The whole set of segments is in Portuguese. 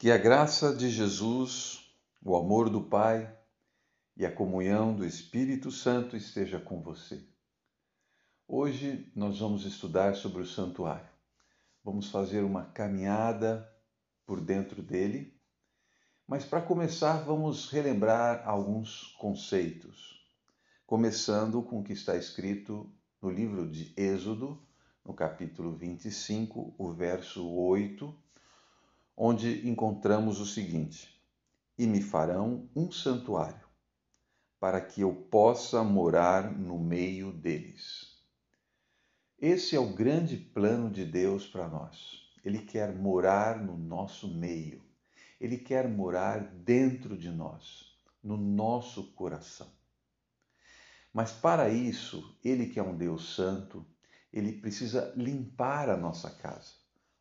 Que a graça de Jesus, o amor do Pai e a comunhão do Espírito Santo esteja com você. Hoje nós vamos estudar sobre o santuário. Vamos fazer uma caminhada por dentro dele, mas para começar vamos relembrar alguns conceitos, começando com o que está escrito no livro de Êxodo, no capítulo 25, o verso 8 onde encontramos o seguinte: E me farão um santuário, para que eu possa morar no meio deles. Esse é o grande plano de Deus para nós. Ele quer morar no nosso meio. Ele quer morar dentro de nós, no nosso coração. Mas para isso, ele que é um Deus santo, ele precisa limpar a nossa casa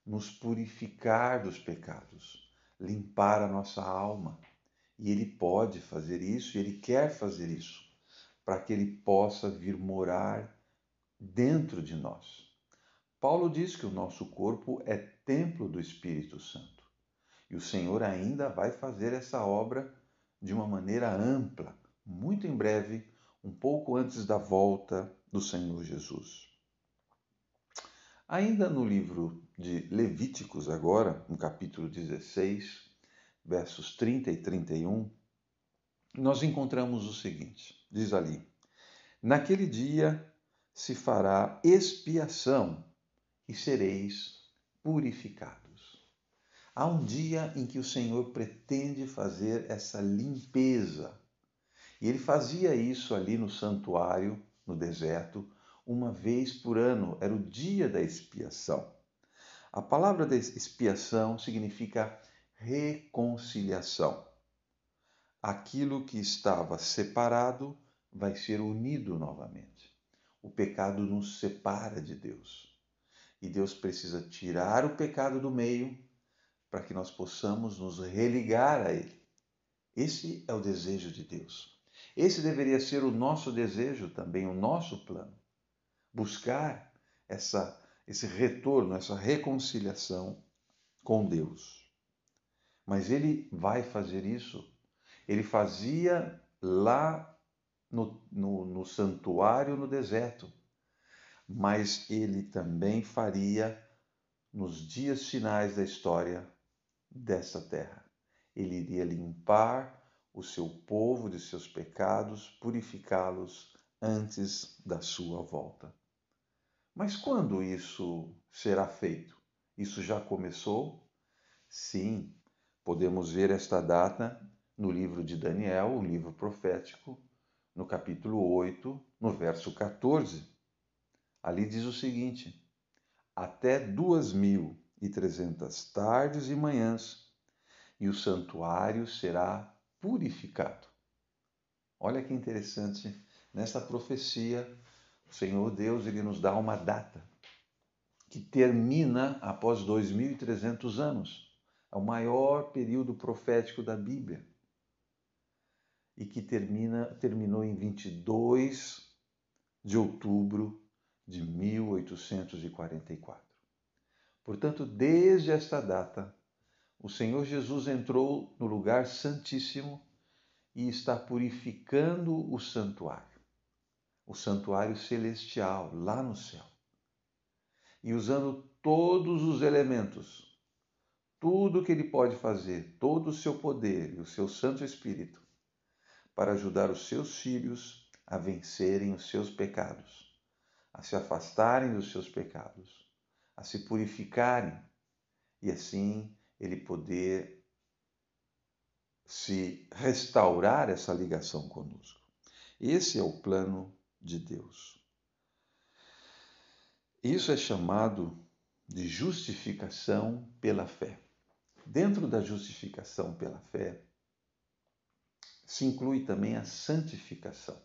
nos purificar dos pecados, limpar a nossa alma. E Ele pode fazer isso, e Ele quer fazer isso, para que Ele possa vir morar dentro de nós. Paulo diz que o nosso corpo é templo do Espírito Santo. E o Senhor ainda vai fazer essa obra de uma maneira ampla, muito em breve, um pouco antes da volta do Senhor Jesus. Ainda no livro de Levíticos, agora, no capítulo 16, versos 30 e 31, nós encontramos o seguinte: diz ali, naquele dia se fará expiação e sereis purificados. Há um dia em que o Senhor pretende fazer essa limpeza. E ele fazia isso ali no santuário, no deserto, uma vez por ano, era o dia da expiação. A palavra da expiação significa reconciliação. Aquilo que estava separado vai ser unido novamente. O pecado nos separa de Deus. E Deus precisa tirar o pecado do meio para que nós possamos nos religar a Ele. Esse é o desejo de Deus. Esse deveria ser o nosso desejo também, o nosso plano buscar essa, esse retorno, essa reconciliação com Deus. Mas ele vai fazer isso. Ele fazia lá no, no, no santuário no deserto, mas ele também faria nos dias finais da história dessa terra. Ele iria limpar o seu povo de seus pecados, purificá-los antes da sua volta. Mas quando isso será feito? Isso já começou? Sim, podemos ver esta data no livro de Daniel, o livro profético, no capítulo 8, no verso 14. Ali diz o seguinte: Até duas mil e trezentas tardes e manhãs, e o santuário será purificado. Olha que interessante nesta profecia, o Senhor Deus ele nos dá uma data que termina após 2.300 anos. É o maior período profético da Bíblia. E que termina, terminou em 22 de outubro de 1844. Portanto, desde esta data, o Senhor Jesus entrou no lugar santíssimo e está purificando o santuário o santuário celestial lá no céu. E usando todos os elementos, tudo que ele pode fazer, todo o seu poder e o seu Santo Espírito, para ajudar os seus filhos a vencerem os seus pecados, a se afastarem dos seus pecados, a se purificarem e assim ele poder se restaurar essa ligação conosco. Esse é o plano de Deus. Isso é chamado de justificação pela fé. Dentro da justificação pela fé, se inclui também a santificação.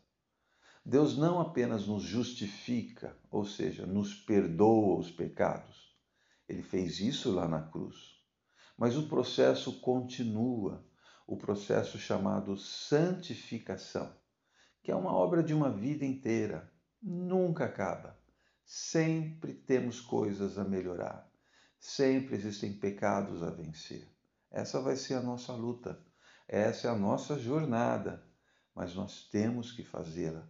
Deus não apenas nos justifica, ou seja, nos perdoa os pecados. Ele fez isso lá na cruz. Mas o processo continua, o processo chamado santificação que é uma obra de uma vida inteira, nunca acaba. Sempre temos coisas a melhorar, sempre existem pecados a vencer. Essa vai ser a nossa luta, essa é a nossa jornada, mas nós temos que fazê-la,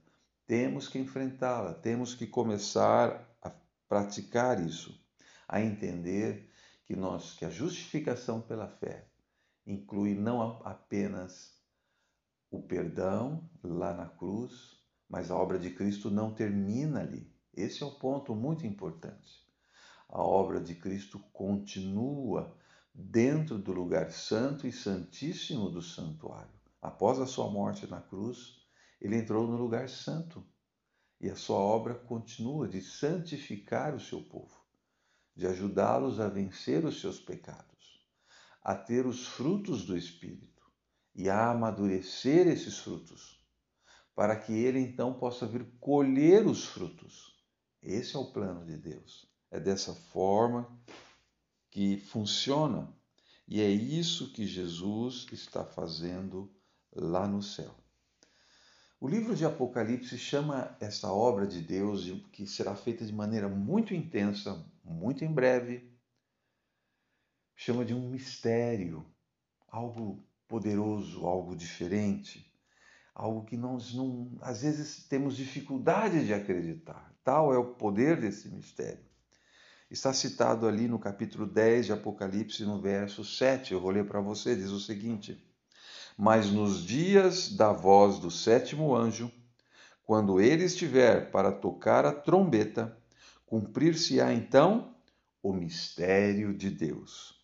temos que enfrentá-la, temos que começar a praticar isso, a entender que nós que a justificação pela fé inclui não apenas o perdão lá na cruz, mas a obra de Cristo não termina ali. Esse é o ponto muito importante. A obra de Cristo continua dentro do lugar santo e santíssimo do santuário. Após a sua morte na cruz, ele entrou no lugar santo e a sua obra continua de santificar o seu povo, de ajudá-los a vencer os seus pecados, a ter os frutos do Espírito e a amadurecer esses frutos, para que ele então possa vir colher os frutos. Esse é o plano de Deus. É dessa forma que funciona. E é isso que Jesus está fazendo lá no céu. O livro de Apocalipse chama essa obra de Deus, que será feita de maneira muito intensa, muito em breve, chama de um mistério, algo poderoso, algo diferente, algo que nós não, às vezes temos dificuldade de acreditar. Tal é o poder desse mistério. Está citado ali no capítulo 10 de Apocalipse, no verso 7. Eu vou ler para você, diz o seguinte: Mas nos dias da voz do sétimo anjo, quando ele estiver para tocar a trombeta, cumprir-se-á então o mistério de Deus,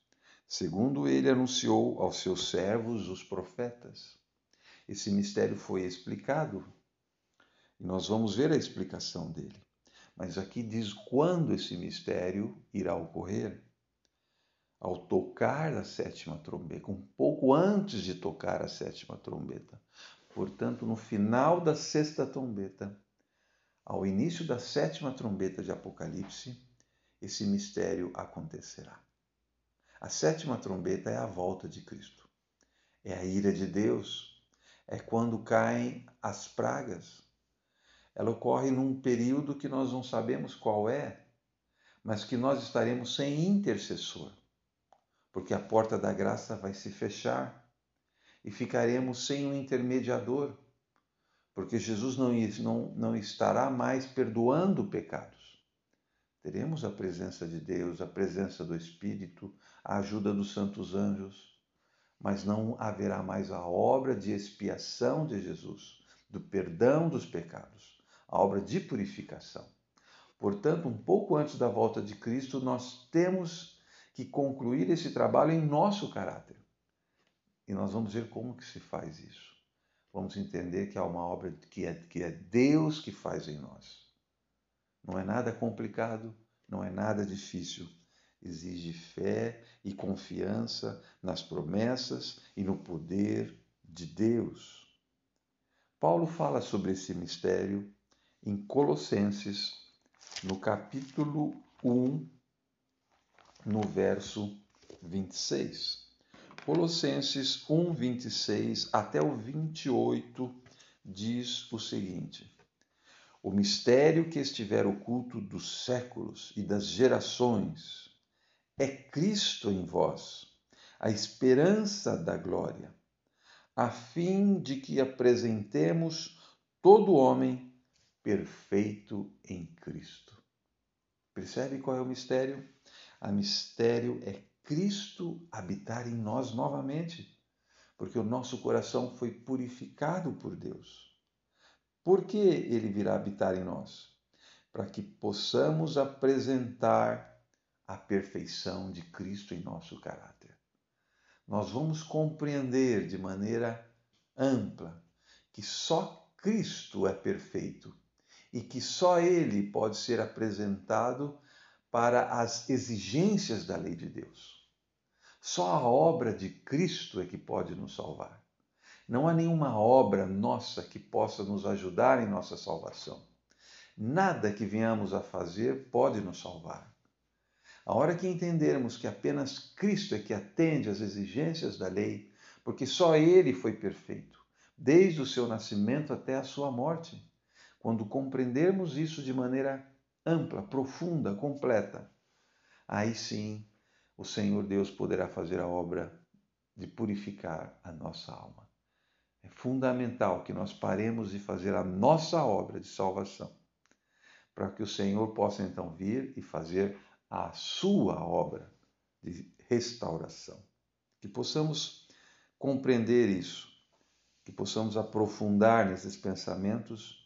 segundo ele anunciou aos seus servos, os profetas. Esse mistério foi explicado e nós vamos ver a explicação dele. Mas aqui diz quando esse mistério irá ocorrer. Ao tocar a sétima trombeta, um pouco antes de tocar a sétima trombeta. Portanto, no final da sexta trombeta, ao início da sétima trombeta de Apocalipse, esse mistério acontecerá. A sétima trombeta é a volta de Cristo. É a ira de Deus. É quando caem as pragas ela ocorre num período que nós não sabemos qual é, mas que nós estaremos sem intercessor, porque a porta da graça vai se fechar e ficaremos sem um intermediador, porque Jesus não, não, não estará mais perdoando pecados. Teremos a presença de Deus, a presença do Espírito, a ajuda dos santos anjos, mas não haverá mais a obra de expiação de Jesus, do perdão dos pecados a obra de purificação. Portanto, um pouco antes da volta de Cristo, nós temos que concluir esse trabalho em nosso caráter. E nós vamos ver como que se faz isso. Vamos entender que há uma obra que é, que é Deus que faz em nós. Não é nada complicado, não é nada difícil. Exige fé e confiança nas promessas e no poder de Deus. Paulo fala sobre esse mistério em Colossenses, no capítulo 1, no verso 26. Colossenses 1, 26 até o 28 diz o seguinte: O mistério que estiver oculto dos séculos e das gerações é Cristo em vós, a esperança da glória, a fim de que apresentemos todo homem perfeito em Cristo. Percebe qual é o mistério? A mistério é Cristo habitar em nós novamente, porque o nosso coração foi purificado por Deus. Por que ele virá habitar em nós? Para que possamos apresentar a perfeição de Cristo em nosso caráter. Nós vamos compreender de maneira ampla que só Cristo é perfeito e que só ele pode ser apresentado para as exigências da lei de Deus. Só a obra de Cristo é que pode nos salvar. Não há nenhuma obra nossa que possa nos ajudar em nossa salvação. Nada que venhamos a fazer pode nos salvar. A hora que entendermos que apenas Cristo é que atende às exigências da lei, porque só Ele foi perfeito, desde o seu nascimento até a sua morte quando compreendermos isso de maneira ampla, profunda, completa, aí sim o Senhor Deus poderá fazer a obra de purificar a nossa alma. É fundamental que nós paremos de fazer a nossa obra de salvação, para que o Senhor possa então vir e fazer a sua obra de restauração. Que possamos compreender isso, que possamos aprofundar nesses pensamentos,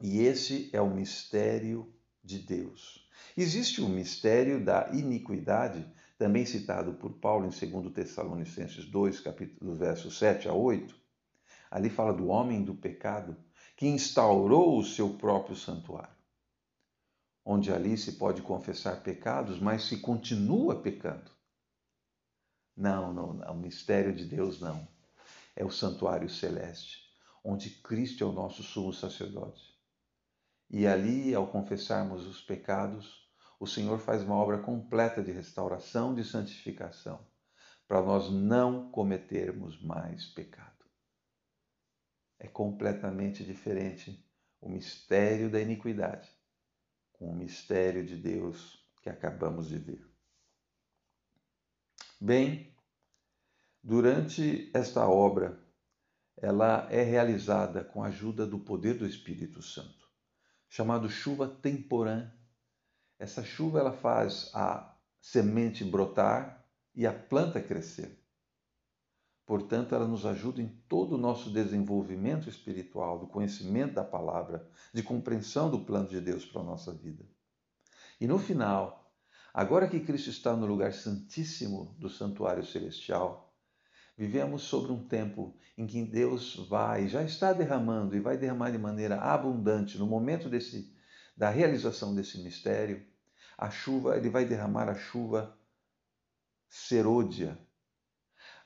e esse é o mistério de Deus. Existe o mistério da iniquidade, também citado por Paulo em 2 Tessalonicenses 2, capítulo, versos 7 a 8. Ali fala do homem do pecado que instaurou o seu próprio santuário, onde ali se pode confessar pecados, mas se continua pecando. Não, não, não, o mistério de Deus não. É o santuário celeste, onde Cristo é o nosso sumo sacerdote. E ali, ao confessarmos os pecados, o Senhor faz uma obra completa de restauração, de santificação, para nós não cometermos mais pecado. É completamente diferente o mistério da iniquidade com o mistério de Deus que acabamos de ver. Bem, durante esta obra, ela é realizada com a ajuda do poder do Espírito Santo, chamado chuva temporã essa chuva ela faz a semente brotar e a planta crescer. Portanto, ela nos ajuda em todo o nosso desenvolvimento espiritual, do conhecimento da palavra, de compreensão do plano de Deus para a nossa vida. E no final, agora que Cristo está no lugar santíssimo do santuário celestial, vivemos sobre um tempo em que Deus vai, já está derramando e vai derramar de maneira abundante no momento desse da realização desse mistério, a chuva, ele vai derramar a chuva serôdia.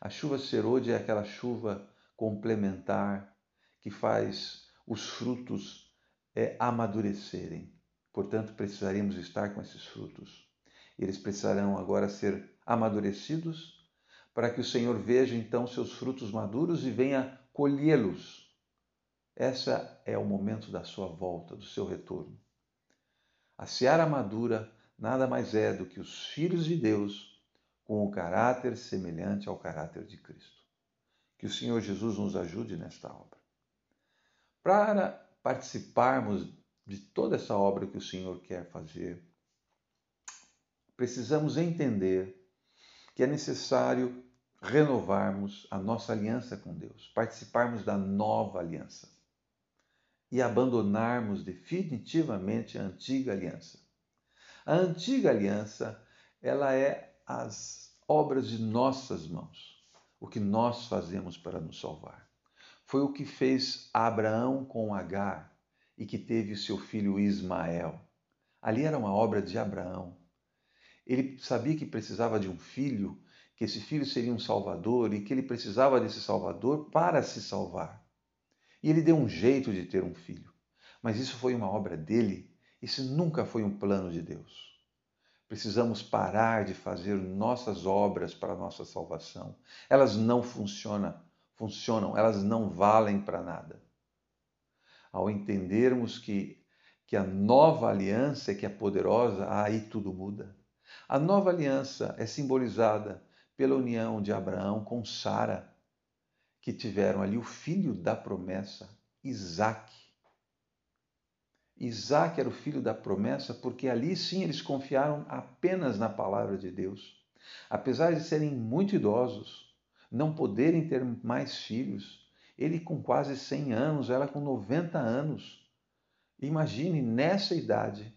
A chuva serôdia é aquela chuva complementar que faz os frutos é, amadurecerem. Portanto, precisaríamos estar com esses frutos. Eles precisarão agora ser amadurecidos para que o Senhor veja então seus frutos maduros e venha colhê-los. Essa é o momento da sua volta, do seu retorno. A seara madura nada mais é do que os filhos de Deus com o caráter semelhante ao caráter de Cristo. Que o Senhor Jesus nos ajude nesta obra. Para participarmos de toda essa obra que o Senhor quer fazer, precisamos entender que é necessário renovarmos a nossa aliança com Deus, participarmos da nova aliança e abandonarmos definitivamente a antiga aliança. A antiga aliança, ela é as obras de nossas mãos, o que nós fazemos para nos salvar. Foi o que fez Abraão com Agar e que teve seu filho Ismael. Ali era uma obra de Abraão. Ele sabia que precisava de um filho, que esse filho seria um salvador e que ele precisava desse salvador para se salvar. E ele deu um jeito de ter um filho. Mas isso foi uma obra dele, isso nunca foi um plano de Deus. Precisamos parar de fazer nossas obras para a nossa salvação. Elas não funcionam, funcionam, elas não valem para nada. Ao entendermos que, que a nova aliança é que é poderosa, aí tudo muda. A nova aliança é simbolizada pela união de Abraão com Sara que tiveram ali o filho da promessa, Isaac. Isaac era o filho da promessa porque ali sim eles confiaram apenas na palavra de Deus. Apesar de serem muito idosos, não poderem ter mais filhos, ele com quase 100 anos, ela com 90 anos. Imagine, nessa idade,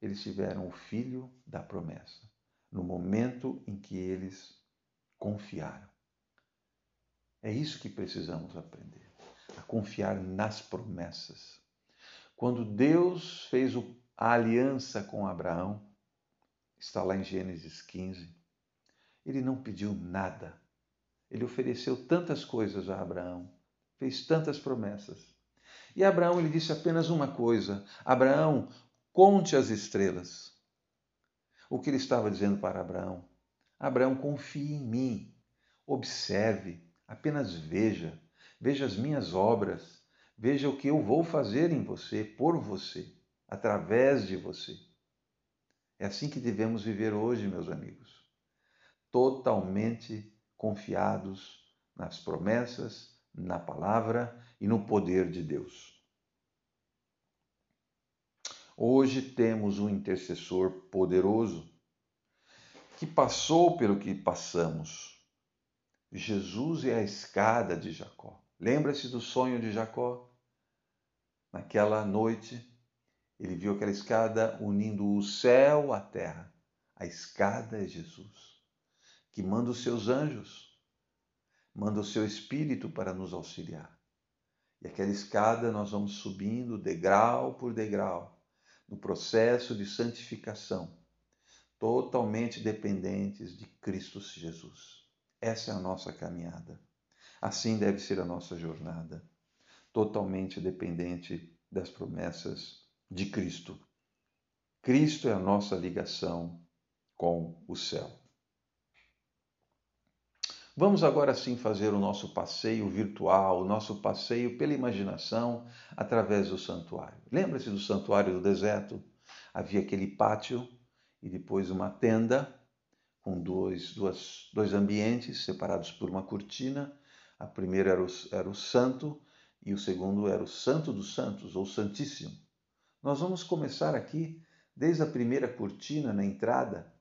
eles tiveram o filho da promessa, no momento em que eles confiaram. É isso que precisamos aprender, a confiar nas promessas. Quando Deus fez a aliança com Abraão, está lá em Gênesis 15, ele não pediu nada. Ele ofereceu tantas coisas a Abraão, fez tantas promessas. E Abraão ele disse apenas uma coisa: Abraão, conte as estrelas. O que ele estava dizendo para Abraão? Abraão, confie em mim, observe, Apenas veja, veja as minhas obras, veja o que eu vou fazer em você, por você, através de você. É assim que devemos viver hoje, meus amigos. Totalmente confiados nas promessas, na palavra e no poder de Deus. Hoje temos um intercessor poderoso que passou pelo que passamos. Jesus é a escada de Jacó. Lembra-se do sonho de Jacó? Naquela noite, ele viu aquela escada unindo o céu à terra. A escada é Jesus, que manda os seus anjos, manda o seu espírito para nos auxiliar. E aquela escada nós vamos subindo degrau por degrau, no processo de santificação, totalmente dependentes de Cristo Jesus. Essa é a nossa caminhada. Assim deve ser a nossa jornada, totalmente dependente das promessas de Cristo. Cristo é a nossa ligação com o céu. Vamos agora sim fazer o nosso passeio virtual, o nosso passeio pela imaginação através do santuário. Lembra-se do santuário do deserto? Havia aquele pátio e depois uma tenda com dois, duas, dois ambientes separados por uma cortina a primeira era o, era o santo e o segundo era o santo dos santos, ou santíssimo. Nós vamos começar aqui desde a primeira cortina na entrada.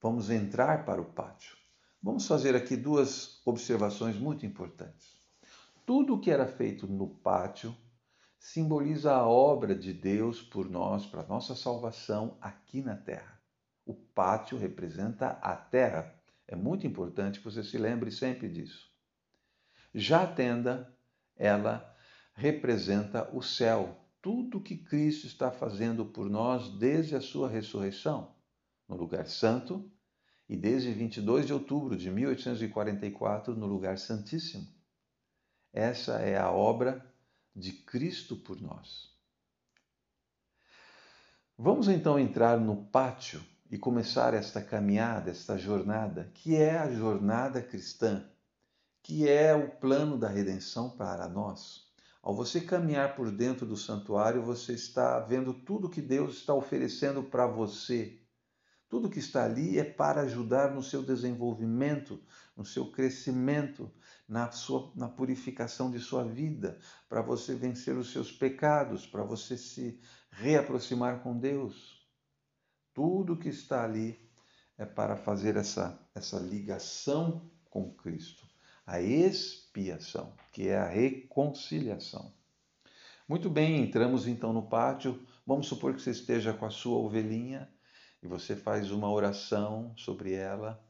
Vamos entrar para o pátio. Vamos fazer aqui duas observações muito importantes. Tudo o que era feito no pátio simboliza a obra de Deus por nós, para nossa salvação aqui na terra. O pátio representa a terra. É muito importante que você se lembre sempre disso. Já a tenda, ela representa o céu, tudo que Cristo está fazendo por nós desde a sua ressurreição no lugar santo e desde 22 de outubro de 1844 no lugar santíssimo. Essa é a obra de Cristo por nós. Vamos então entrar no pátio e começar esta caminhada, esta jornada, que é a jornada cristã que é o plano da redenção para nós. Ao você caminhar por dentro do santuário, você está vendo tudo que Deus está oferecendo para você. Tudo que está ali é para ajudar no seu desenvolvimento, no seu crescimento, na, sua, na purificação de sua vida, para você vencer os seus pecados, para você se reaproximar com Deus. Tudo que está ali é para fazer essa, essa ligação com Cristo a expiação, que é a reconciliação. Muito bem, entramos então no pátio. Vamos supor que você esteja com a sua ovelhinha e você faz uma oração sobre ela,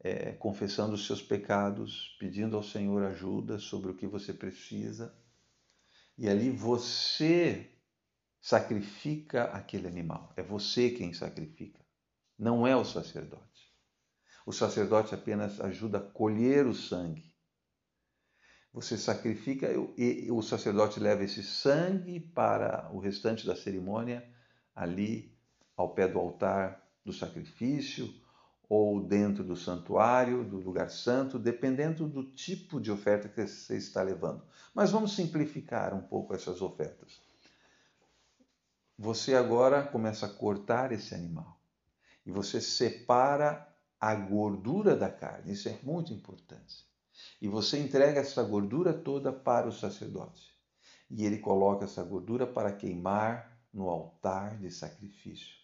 é, confessando os seus pecados, pedindo ao Senhor ajuda sobre o que você precisa. E ali você sacrifica aquele animal. É você quem sacrifica, não é o sacerdote. O sacerdote apenas ajuda a colher o sangue você sacrifica e o sacerdote leva esse sangue para o restante da cerimônia ali ao pé do altar do sacrifício ou dentro do santuário, do lugar santo, dependendo do tipo de oferta que você está levando. Mas vamos simplificar um pouco essas ofertas. Você agora começa a cortar esse animal e você separa a gordura da carne. Isso é muito importante. E você entrega essa gordura toda para o sacerdote. E ele coloca essa gordura para queimar no altar de sacrifício.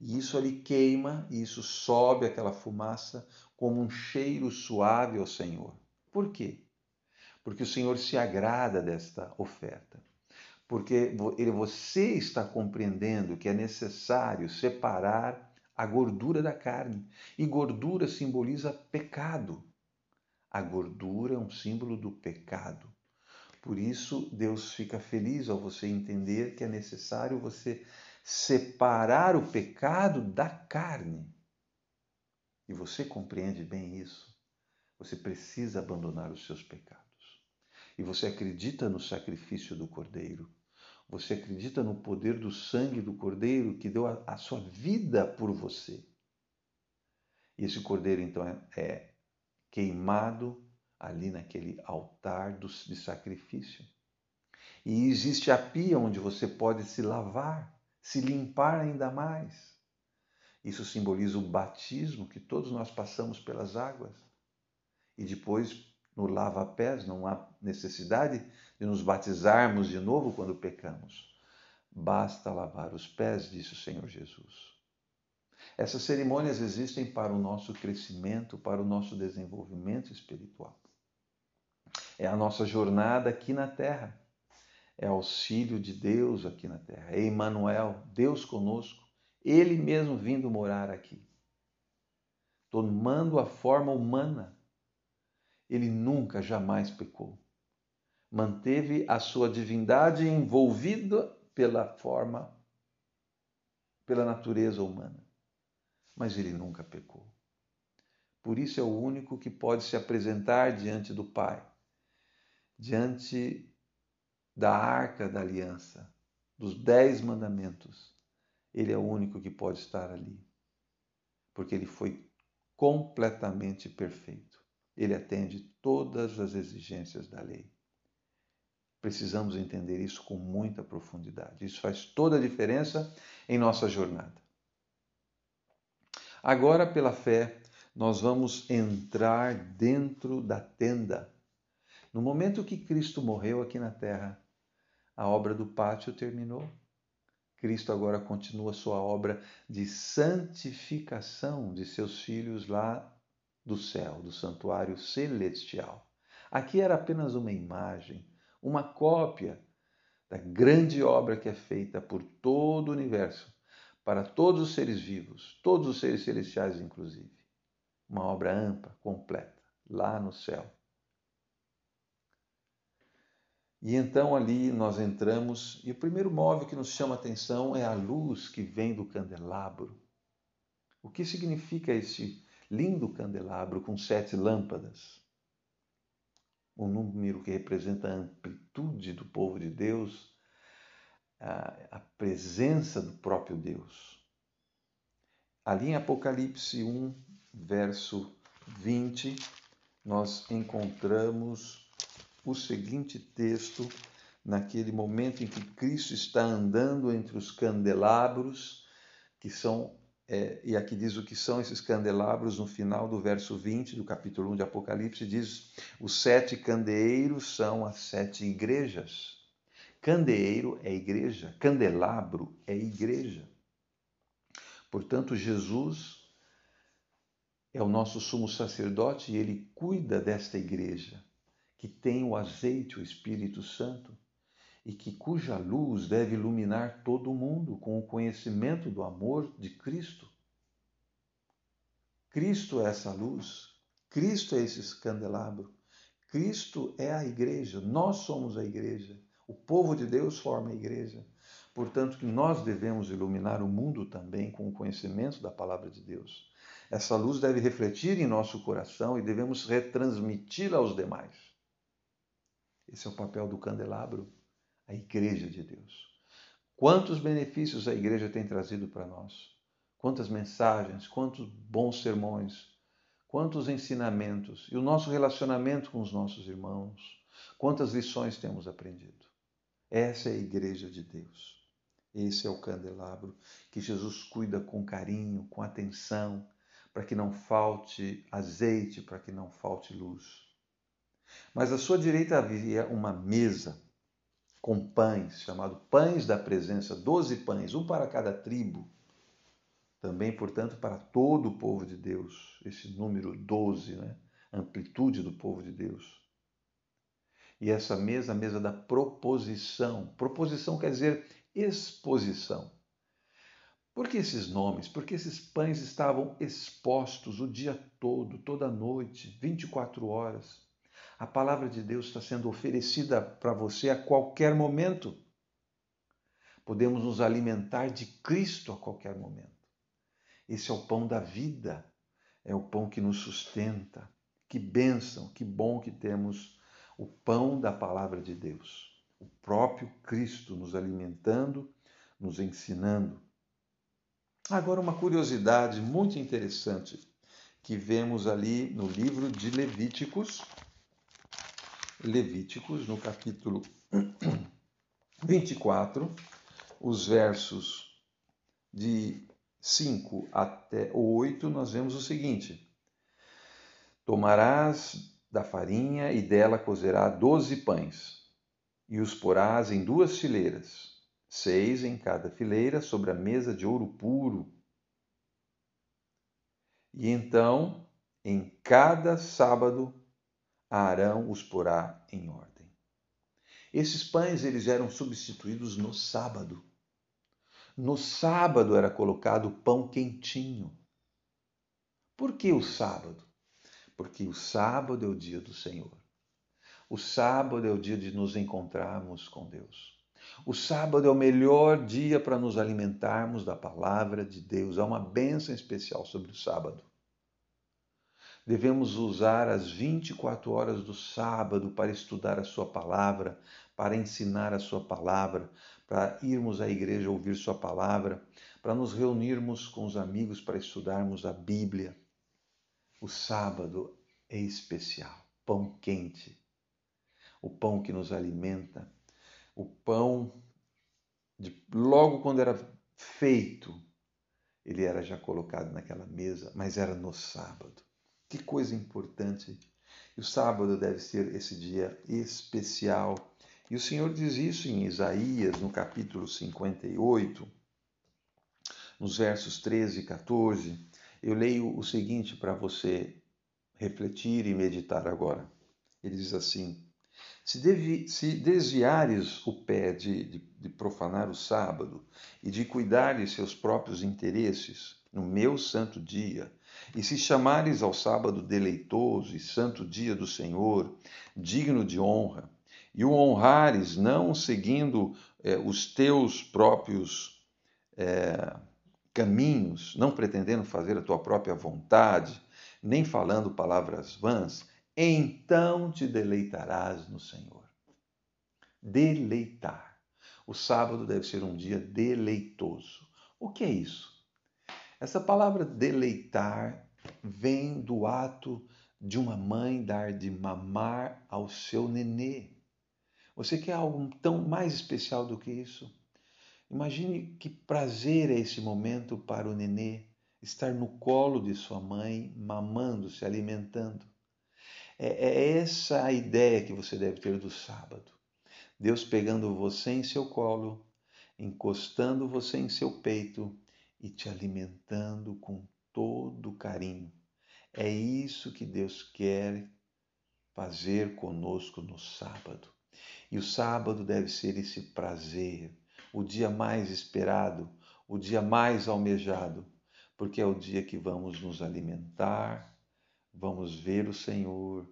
E isso ali queima, e isso sobe aquela fumaça como um cheiro suave ao Senhor. Por quê? Porque o Senhor se agrada desta oferta. Porque você está compreendendo que é necessário separar a gordura da carne. E gordura simboliza pecado. A gordura é um símbolo do pecado. Por isso, Deus fica feliz ao você entender que é necessário você separar o pecado da carne. E você compreende bem isso. Você precisa abandonar os seus pecados. E você acredita no sacrifício do Cordeiro. Você acredita no poder do sangue do Cordeiro que deu a, a sua vida por você. E esse Cordeiro, então, é, é queimado ali naquele altar de sacrifício. E existe a pia onde você pode se lavar, se limpar ainda mais. Isso simboliza o batismo que todos nós passamos pelas águas. e depois no lava-pés, não há necessidade de nos batizarmos de novo quando pecamos. Basta lavar os pés, disse o Senhor Jesus. Essas cerimônias existem para o nosso crescimento, para o nosso desenvolvimento espiritual. É a nossa jornada aqui na terra. É auxílio de Deus aqui na terra. É Emmanuel, Deus conosco, ele mesmo vindo morar aqui. Tomando a forma humana. Ele nunca, jamais pecou. Manteve a sua divindade envolvida pela forma, pela natureza humana. Mas ele nunca pecou. Por isso é o único que pode se apresentar diante do Pai, diante da arca da aliança, dos dez mandamentos. Ele é o único que pode estar ali, porque ele foi completamente perfeito. Ele atende todas as exigências da lei. Precisamos entender isso com muita profundidade. Isso faz toda a diferença em nossa jornada. Agora, pela fé, nós vamos entrar dentro da tenda. No momento que Cristo morreu aqui na terra, a obra do pátio terminou. Cristo agora continua sua obra de santificação de seus filhos lá do céu, do santuário celestial. Aqui era apenas uma imagem uma cópia da grande obra que é feita por todo o universo, para todos os seres vivos, todos os seres celestiais, inclusive. Uma obra ampla, completa, lá no céu. E então ali nós entramos, e o primeiro móvel que nos chama a atenção é a luz que vem do candelabro. O que significa esse lindo candelabro com sete lâmpadas? Um número que representa a amplitude do povo de Deus, a, a presença do próprio Deus. Ali em Apocalipse 1, verso 20, nós encontramos o seguinte texto, naquele momento em que Cristo está andando entre os candelabros, que são é, e aqui diz o que são esses candelabros, no final do verso 20 do capítulo 1 de Apocalipse, diz: os sete candeeiros são as sete igrejas. Candeeiro é igreja, candelabro é igreja. Portanto, Jesus é o nosso sumo sacerdote e ele cuida desta igreja, que tem o azeite, o Espírito Santo, e que cuja luz deve iluminar todo o mundo com o conhecimento do amor de Cristo. Cristo é essa luz, Cristo é esse candelabro, Cristo é a igreja, nós somos a igreja, o povo de Deus forma a igreja. Portanto, que nós devemos iluminar o mundo também com o conhecimento da palavra de Deus. Essa luz deve refletir em nosso coração e devemos retransmiti-la aos demais. Esse é o papel do candelabro a Igreja de Deus. Quantos benefícios a Igreja tem trazido para nós? Quantas mensagens, quantos bons sermões, quantos ensinamentos e o nosso relacionamento com os nossos irmãos, quantas lições temos aprendido. Essa é a Igreja de Deus. Esse é o candelabro que Jesus cuida com carinho, com atenção, para que não falte azeite, para que não falte luz. Mas à sua direita havia uma mesa com pães, chamado Pães da Presença, doze pães, um para cada tribo. Também, portanto, para todo o povo de Deus, esse número 12, né? amplitude do povo de Deus. E essa mesa, a mesa da proposição. Proposição quer dizer exposição. Por que esses nomes? Porque esses pães estavam expostos o dia todo, toda noite, 24 horas. A palavra de Deus está sendo oferecida para você a qualquer momento. Podemos nos alimentar de Cristo a qualquer momento. Esse é o pão da vida, é o pão que nos sustenta. Que bênção, que bom que temos o pão da palavra de Deus, o próprio Cristo nos alimentando, nos ensinando. Agora, uma curiosidade muito interessante que vemos ali no livro de Levíticos, Levíticos, no capítulo 24, os versos de 5 até 8, nós vemos o seguinte: Tomarás da farinha e dela cozerá doze pães, e os porás em duas fileiras, seis em cada fileira, sobre a mesa de ouro puro. E então, em cada sábado, Arão os porá em ordem. Esses pães eles eram substituídos no sábado. No sábado era colocado pão quentinho. Por que o sábado? Porque o sábado é o dia do Senhor. O sábado é o dia de nos encontrarmos com Deus. O sábado é o melhor dia para nos alimentarmos da palavra de Deus. Há uma bênção especial sobre o sábado. Devemos usar as 24 horas do sábado para estudar a Sua palavra, para ensinar a Sua palavra, para irmos à igreja ouvir Sua palavra, para nos reunirmos com os amigos para estudarmos a Bíblia. O sábado é especial, pão quente, o pão que nos alimenta, o pão de, logo quando era feito, ele era já colocado naquela mesa, mas era no sábado. Que coisa importante. E o sábado deve ser esse dia especial. E o Senhor diz isso em Isaías, no capítulo 58, nos versos 13 e 14. Eu leio o seguinte para você refletir e meditar agora. Ele diz assim: se, devi, se desviares o pé de, de, de profanar o sábado e de cuidar de seus próprios interesses no meu santo dia, e se chamares ao sábado deleitoso e santo dia do Senhor, digno de honra, e o honrares não seguindo eh, os teus próprios eh, caminhos, não pretendendo fazer a tua própria vontade, nem falando palavras vãs, então te deleitarás no Senhor. Deleitar. O sábado deve ser um dia deleitoso. O que é isso? Essa palavra deleitar vem do ato de uma mãe dar de mamar ao seu nenê. Você quer algo tão mais especial do que isso? Imagine que prazer é esse momento para o nenê estar no colo de sua mãe, mamando, se alimentando. É, é essa a ideia que você deve ter do sábado. Deus pegando você em seu colo, encostando você em seu peito e te alimentando com todo carinho. É isso que Deus quer fazer conosco no sábado. E o sábado deve ser esse prazer, o dia mais esperado, o dia mais almejado, porque é o dia que vamos nos alimentar, vamos ver o Senhor,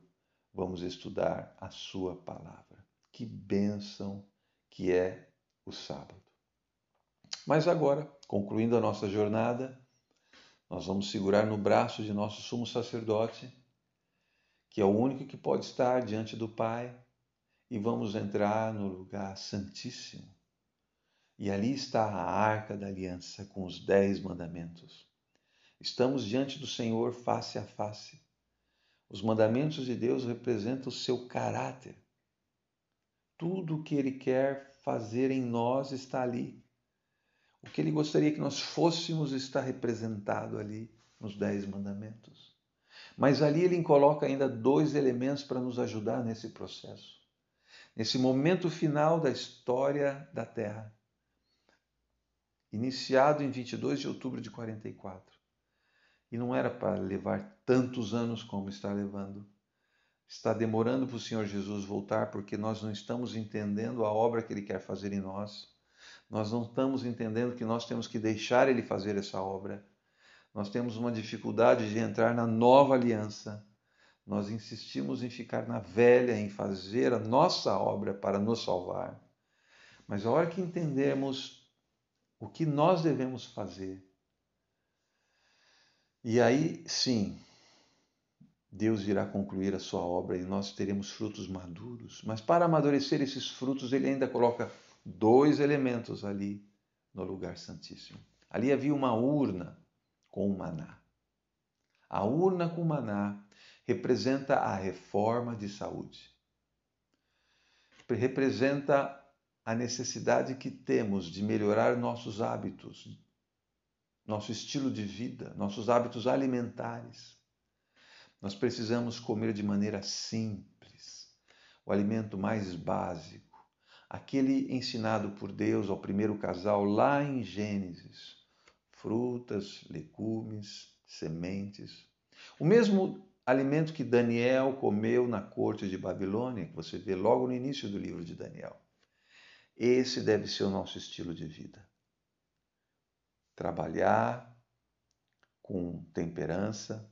vamos estudar a Sua palavra. Que bênção que é o sábado. Mas agora, concluindo a nossa jornada, nós vamos segurar no braço de nosso sumo sacerdote, que é o único que pode estar diante do Pai, e vamos entrar no lugar santíssimo. E ali está a arca da aliança com os dez mandamentos. Estamos diante do Senhor face a face. Os mandamentos de Deus representam o seu caráter. Tudo o que Ele quer fazer em nós está ali. O que ele gostaria que nós fôssemos está representado ali nos Dez Mandamentos. Mas ali ele coloca ainda dois elementos para nos ajudar nesse processo. Nesse momento final da história da Terra, iniciado em 22 de outubro de 44. E não era para levar tantos anos como está levando. Está demorando para o Senhor Jesus voltar porque nós não estamos entendendo a obra que ele quer fazer em nós. Nós não estamos entendendo que nós temos que deixar Ele fazer essa obra. Nós temos uma dificuldade de entrar na nova aliança. Nós insistimos em ficar na velha, em fazer a nossa obra para nos salvar. Mas a hora que entendemos o que nós devemos fazer, e aí sim, Deus irá concluir a sua obra e nós teremos frutos maduros. Mas para amadurecer esses frutos, ele ainda coloca dois elementos ali no lugar santíssimo. Ali havia uma urna com o maná. A urna com o maná representa a reforma de saúde. Representa a necessidade que temos de melhorar nossos hábitos, nosso estilo de vida, nossos hábitos alimentares, Nós precisamos comer de maneira simples, o alimento mais básico, aquele ensinado por Deus ao primeiro casal lá em Gênesis: frutas, legumes, sementes. O mesmo alimento que Daniel comeu na corte de Babilônia, que você vê logo no início do livro de Daniel. Esse deve ser o nosso estilo de vida. Trabalhar com temperança,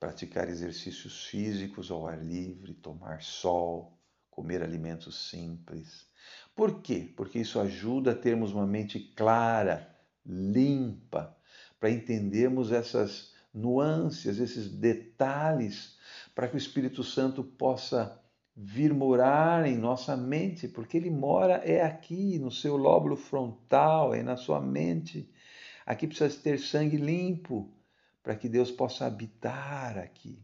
praticar exercícios físicos ao ar livre, tomar sol, comer alimentos simples. Por quê? Porque isso ajuda a termos uma mente clara, limpa, para entendermos essas nuances, esses detalhes, para que o Espírito Santo possa vir morar em nossa mente, porque ele mora é aqui, no seu lóbulo frontal, é na sua mente. Aqui precisa ter sangue limpo, para que Deus possa habitar aqui,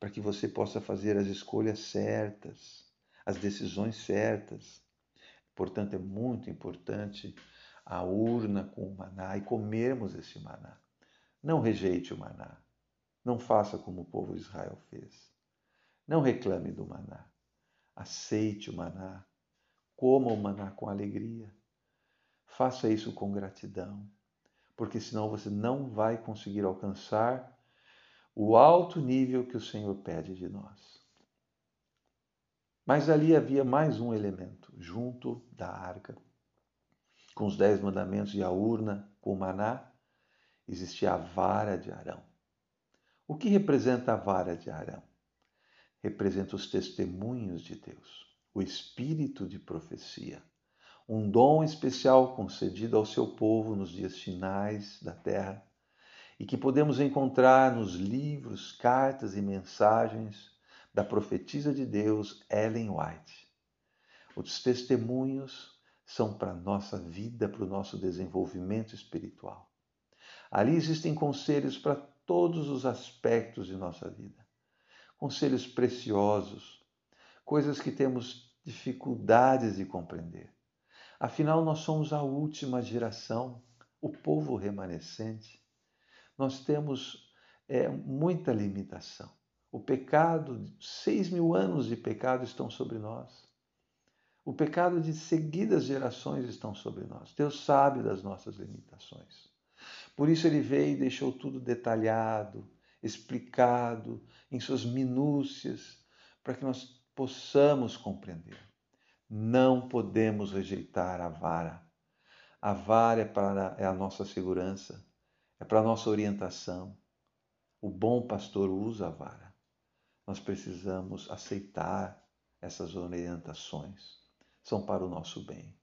para que você possa fazer as escolhas certas, as decisões certas. Portanto, é muito importante a urna com o maná e comermos esse maná. Não rejeite o maná. Não faça como o povo de Israel fez. Não reclame do maná. Aceite o maná. Coma o maná com alegria. Faça isso com gratidão porque senão você não vai conseguir alcançar o alto nível que o Senhor pede de nós. Mas ali havia mais um elemento, junto da arca, com os dez mandamentos e a urna com o maná, existia a vara de Arão. O que representa a vara de Arão? Representa os testemunhos de Deus, o espírito de profecia um dom especial concedido ao seu povo nos dias finais da terra e que podemos encontrar nos livros, cartas e mensagens da profetisa de Deus Ellen White. Os testemunhos são para a nossa vida, para o nosso desenvolvimento espiritual. Ali existem conselhos para todos os aspectos de nossa vida. Conselhos preciosos, coisas que temos dificuldades de compreender. Afinal, nós somos a última geração, o povo remanescente. Nós temos é, muita limitação. O pecado, seis mil anos de pecado estão sobre nós. O pecado de seguidas gerações estão sobre nós. Deus sabe das nossas limitações. Por isso ele veio e deixou tudo detalhado, explicado em suas minúcias, para que nós possamos compreender. Não podemos rejeitar a vara. A vara é, para, é a nossa segurança, é para a nossa orientação. O bom pastor usa a vara. Nós precisamos aceitar essas orientações. São para o nosso bem.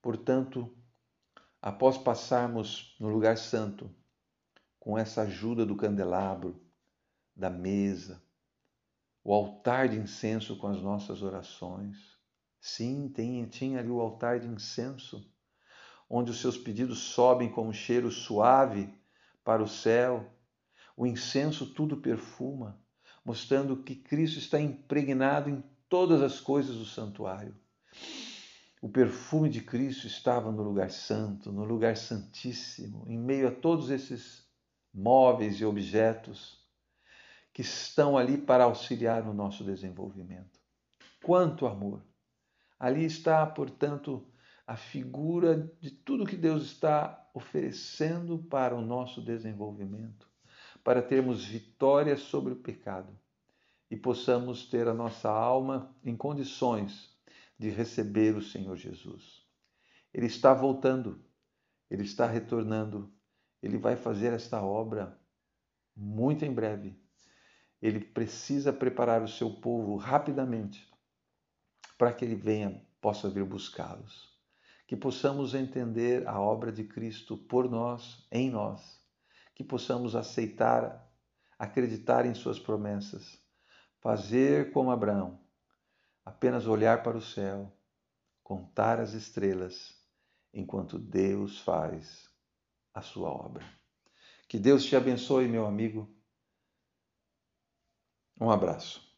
Portanto, após passarmos no lugar santo, com essa ajuda do candelabro, da mesa, o altar de incenso com as nossas orações, Sim, tem, tinha ali o altar de incenso, onde os seus pedidos sobem como cheiro suave para o céu. O incenso tudo perfuma, mostrando que Cristo está impregnado em todas as coisas do santuário. O perfume de Cristo estava no lugar santo, no lugar santíssimo, em meio a todos esses móveis e objetos que estão ali para auxiliar no nosso desenvolvimento. Quanto amor! Ali está, portanto, a figura de tudo que Deus está oferecendo para o nosso desenvolvimento, para termos vitória sobre o pecado e possamos ter a nossa alma em condições de receber o Senhor Jesus. Ele está voltando, ele está retornando, ele vai fazer esta obra muito em breve. Ele precisa preparar o seu povo rapidamente para que ele venha, possa vir buscá-los. Que possamos entender a obra de Cristo por nós, em nós. Que possamos aceitar, acreditar em Suas promessas. Fazer como Abraão, apenas olhar para o céu, contar as estrelas, enquanto Deus faz a sua obra. Que Deus te abençoe, meu amigo. Um abraço.